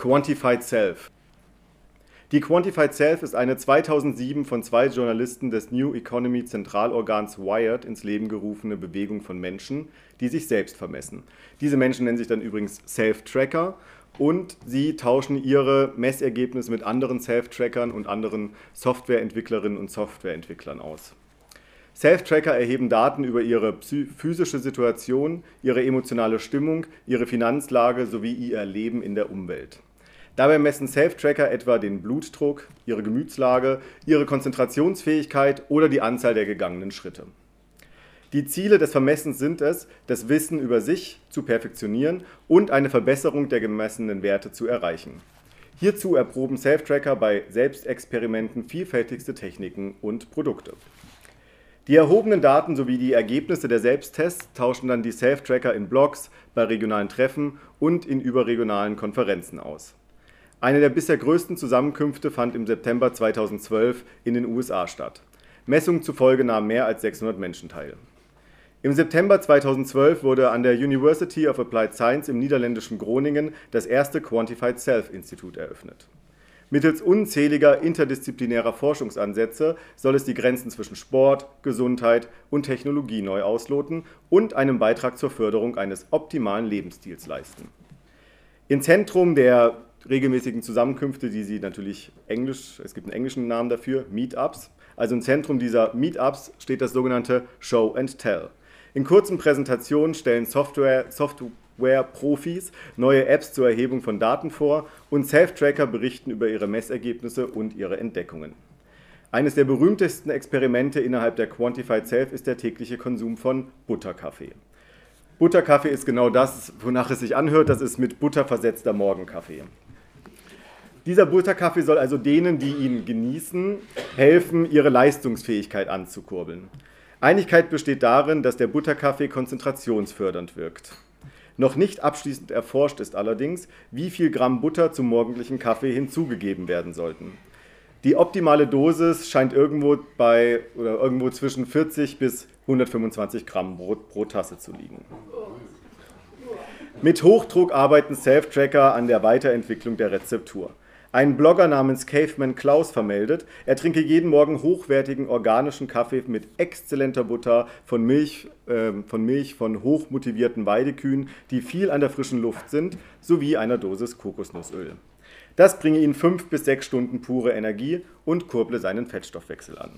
Quantified Self. Die Quantified Self ist eine 2007 von zwei Journalisten des New Economy Zentralorgans Wired ins Leben gerufene Bewegung von Menschen, die sich selbst vermessen. Diese Menschen nennen sich dann übrigens Self-Tracker und sie tauschen ihre Messergebnisse mit anderen Self-Trackern und anderen Softwareentwicklerinnen und Softwareentwicklern aus. Self-Tracker erheben Daten über ihre physische Situation, ihre emotionale Stimmung, ihre Finanzlage sowie ihr Leben in der Umwelt. Dabei messen Self-Tracker etwa den Blutdruck, ihre Gemütslage, ihre Konzentrationsfähigkeit oder die Anzahl der gegangenen Schritte. Die Ziele des Vermessens sind es, das Wissen über sich zu perfektionieren und eine Verbesserung der gemessenen Werte zu erreichen. Hierzu erproben Self-Tracker bei Selbstexperimenten vielfältigste Techniken und Produkte. Die erhobenen Daten sowie die Ergebnisse der Selbsttests tauschen dann die Self-Tracker in Blogs, bei regionalen Treffen und in überregionalen Konferenzen aus. Eine der bisher größten Zusammenkünfte fand im September 2012 in den USA statt. Messungen zufolge nahmen mehr als 600 Menschen teil. Im September 2012 wurde an der University of Applied Science im niederländischen Groningen das erste Quantified Self Institut eröffnet. Mittels unzähliger interdisziplinärer Forschungsansätze soll es die Grenzen zwischen Sport, Gesundheit und Technologie neu ausloten und einen Beitrag zur Förderung eines optimalen Lebensstils leisten. Im Zentrum der regelmäßigen Zusammenkünfte, die sie natürlich englisch, es gibt einen englischen Namen dafür, Meetups. Also im Zentrum dieser Meetups steht das sogenannte Show and Tell. In kurzen Präsentationen stellen Software, Software Software-Profis neue Apps zur Erhebung von Daten vor und Self-Tracker berichten über ihre Messergebnisse und ihre Entdeckungen. Eines der berühmtesten Experimente innerhalb der Quantified Self ist der tägliche Konsum von Butterkaffee. Butterkaffee ist genau das, wonach es sich anhört, das ist mit Butter versetzter Morgenkaffee. Dieser Butterkaffee soll also denen, die ihn genießen, helfen, ihre Leistungsfähigkeit anzukurbeln. Einigkeit besteht darin, dass der Butterkaffee konzentrationsfördernd wirkt. Noch nicht abschließend erforscht ist allerdings, wie viel Gramm Butter zum morgendlichen Kaffee hinzugegeben werden sollten. Die optimale Dosis scheint irgendwo bei oder irgendwo zwischen 40 bis 125 Gramm pro, pro Tasse zu liegen. Mit Hochdruck arbeiten Self-Tracker an der Weiterentwicklung der Rezeptur. Ein Blogger namens Caveman Klaus vermeldet, er trinke jeden Morgen hochwertigen organischen Kaffee mit exzellenter Butter von Milch, äh, von Milch von hochmotivierten Weidekühen, die viel an der frischen Luft sind, sowie einer Dosis Kokosnussöl. Das bringe ihn fünf bis sechs Stunden pure Energie und kurble seinen Fettstoffwechsel an.